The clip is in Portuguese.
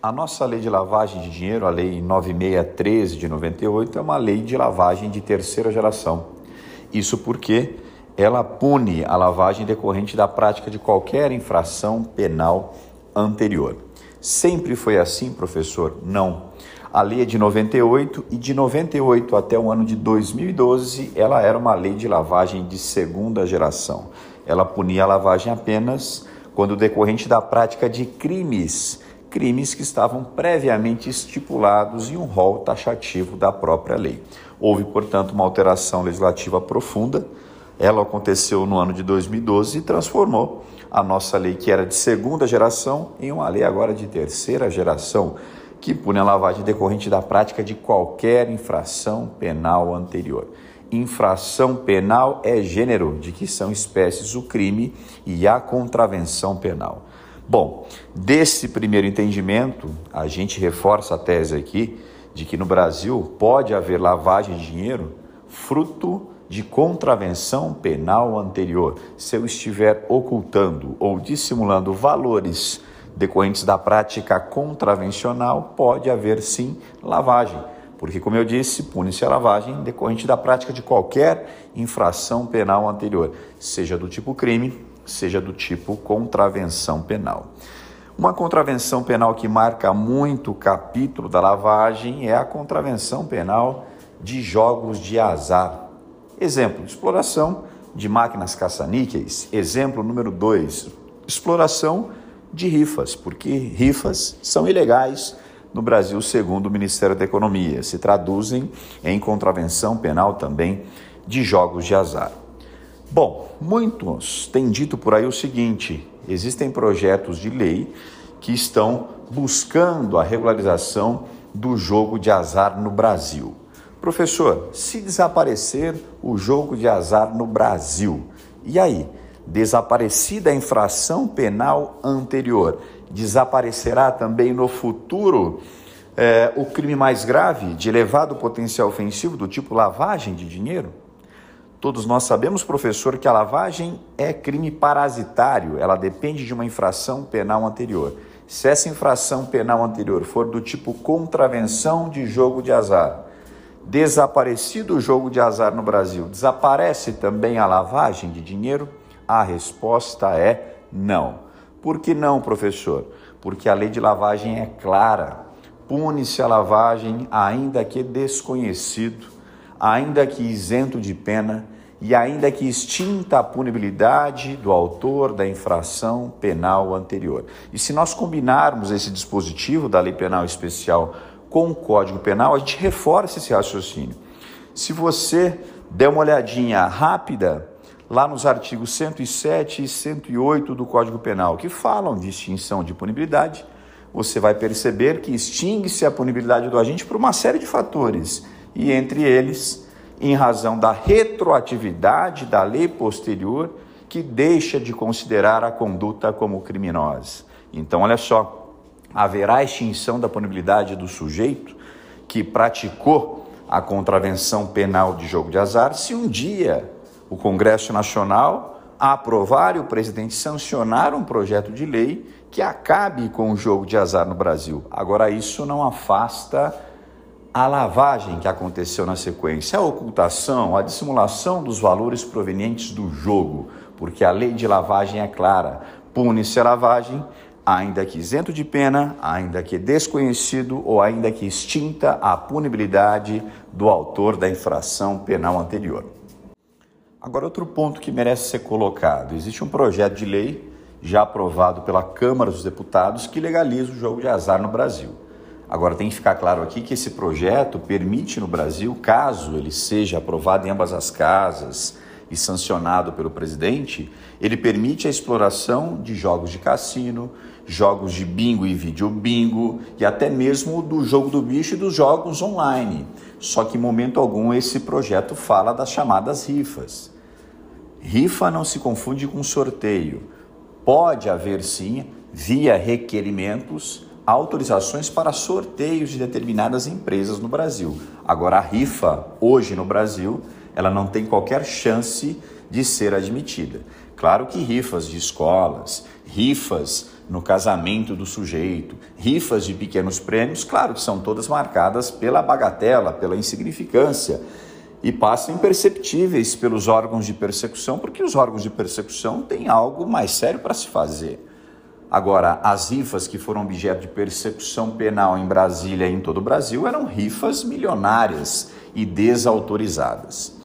A nossa lei de lavagem de dinheiro, a lei 9613 de 98, é uma lei de lavagem de terceira geração. Isso porque ela pune a lavagem decorrente da prática de qualquer infração penal anterior. Sempre foi assim, professor? Não. A lei é de 98 e de 98 até o ano de 2012 ela era uma lei de lavagem de segunda geração. Ela punia a lavagem apenas quando decorrente da prática de crimes crimes que estavam previamente estipulados em um rol taxativo da própria lei. Houve, portanto, uma alteração legislativa profunda. Ela aconteceu no ano de 2012 e transformou a nossa lei, que era de segunda geração, em uma lei agora de terceira geração, que pune a lavagem decorrente da prática de qualquer infração penal anterior. Infração penal é gênero de que são espécies o crime e a contravenção penal. Bom, desse primeiro entendimento, a gente reforça a tese aqui de que no Brasil pode haver lavagem de dinheiro fruto de contravenção penal anterior, se eu estiver ocultando ou dissimulando valores decorrentes da prática contravencional, pode haver sim lavagem. Porque, como eu disse, pune-se a lavagem decorrente da prática de qualquer infração penal anterior, seja do tipo crime seja do tipo contravenção penal. Uma contravenção penal que marca muito o capítulo da lavagem é a contravenção penal de jogos de azar. Exemplo, exploração de máquinas caça-níqueis. Exemplo número 2, exploração de rifas, porque rifas são ilegais no Brasil, segundo o Ministério da Economia. Se traduzem em contravenção penal também de jogos de azar. Bom, muitos têm dito por aí o seguinte: existem projetos de lei que estão buscando a regularização do jogo de azar no Brasil. Professor, se desaparecer o jogo de azar no Brasil, e aí? Desaparecida a infração penal anterior, desaparecerá também no futuro é, o crime mais grave de elevado potencial ofensivo do tipo lavagem de dinheiro? Todos nós sabemos, professor, que a lavagem é crime parasitário, ela depende de uma infração penal anterior. Se essa infração penal anterior for do tipo contravenção de jogo de azar, desaparecido o jogo de azar no Brasil, desaparece também a lavagem de dinheiro? A resposta é não. Por que não, professor? Porque a lei de lavagem é clara. Pune-se a lavagem, ainda que desconhecido ainda que isento de pena e ainda que extinta a punibilidade do autor da infração penal anterior. E se nós combinarmos esse dispositivo da Lei Penal Especial com o Código Penal, a gente reforça esse raciocínio. Se você der uma olhadinha rápida lá nos artigos 107 e 108 do Código Penal, que falam de extinção de punibilidade, você vai perceber que extingue-se a punibilidade do agente por uma série de fatores e entre eles, em razão da retroatividade da lei posterior que deixa de considerar a conduta como criminosa. Então, olha só, haverá extinção da punibilidade do sujeito que praticou a contravenção penal de jogo de azar se um dia o Congresso Nacional aprovar e o presidente sancionar um projeto de lei que acabe com o jogo de azar no Brasil. Agora, isso não afasta a lavagem que aconteceu na sequência, a ocultação, a dissimulação dos valores provenientes do jogo, porque a lei de lavagem é clara: pune-se a lavagem, ainda que isento de pena, ainda que desconhecido ou ainda que extinta a punibilidade do autor da infração penal anterior. Agora, outro ponto que merece ser colocado: existe um projeto de lei já aprovado pela Câmara dos Deputados que legaliza o jogo de azar no Brasil. Agora tem que ficar claro aqui que esse projeto permite no Brasil, caso ele seja aprovado em ambas as casas e sancionado pelo presidente, ele permite a exploração de jogos de cassino, jogos de bingo e vídeo bingo e até mesmo do jogo do bicho e dos jogos online. Só que em momento algum esse projeto fala das chamadas rifas. Rifa não se confunde com sorteio. Pode haver sim, via requerimentos, autorizações para sorteios de determinadas empresas no Brasil. Agora, a rifa, hoje no Brasil, ela não tem qualquer chance de ser admitida. Claro que rifas de escolas, rifas no casamento do sujeito, rifas de pequenos prêmios, claro que são todas marcadas pela bagatela, pela insignificância e passam imperceptíveis pelos órgãos de persecução, porque os órgãos de persecução têm algo mais sério para se fazer. Agora, as rifas que foram objeto de persecução penal em Brasília e em todo o Brasil eram rifas milionárias e desautorizadas.